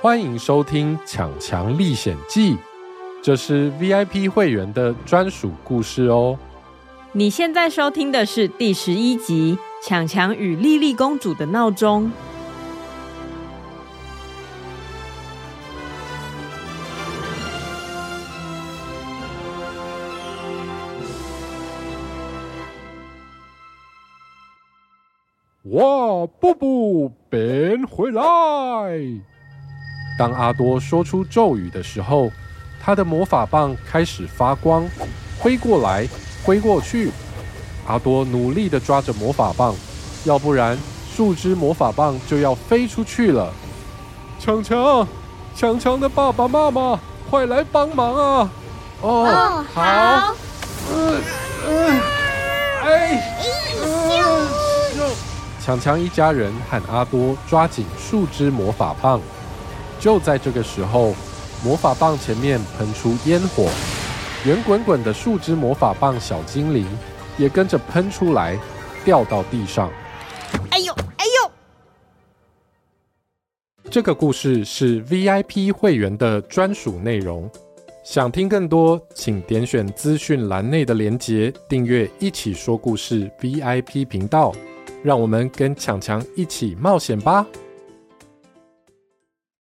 欢迎收听《强强历险记》，这是 VIP 会员的专属故事哦。你现在收听的是第十一集《强强与莉莉公主的闹钟》。哇，布布，变回来！当阿多说出咒语的时候，他的魔法棒开始发光，挥过来，挥过去。阿多努力地抓着魔法棒，要不然树枝魔法棒就要飞出去了。强强，强强的爸爸妈妈，快来帮忙啊！哦，哦好。嗯嗯，哎，强强一家人和阿多抓紧树枝魔法棒。就在这个时候，魔法棒前面喷出烟火，圆滚滚的树枝魔法棒小精灵也跟着喷出来，掉到地上。哎呦，哎呦！这个故事是 VIP 会员的专属内容。想听更多，请点选资讯栏内的连结，订阅一起说故事 VIP 频道。让我们跟强强一起冒险吧！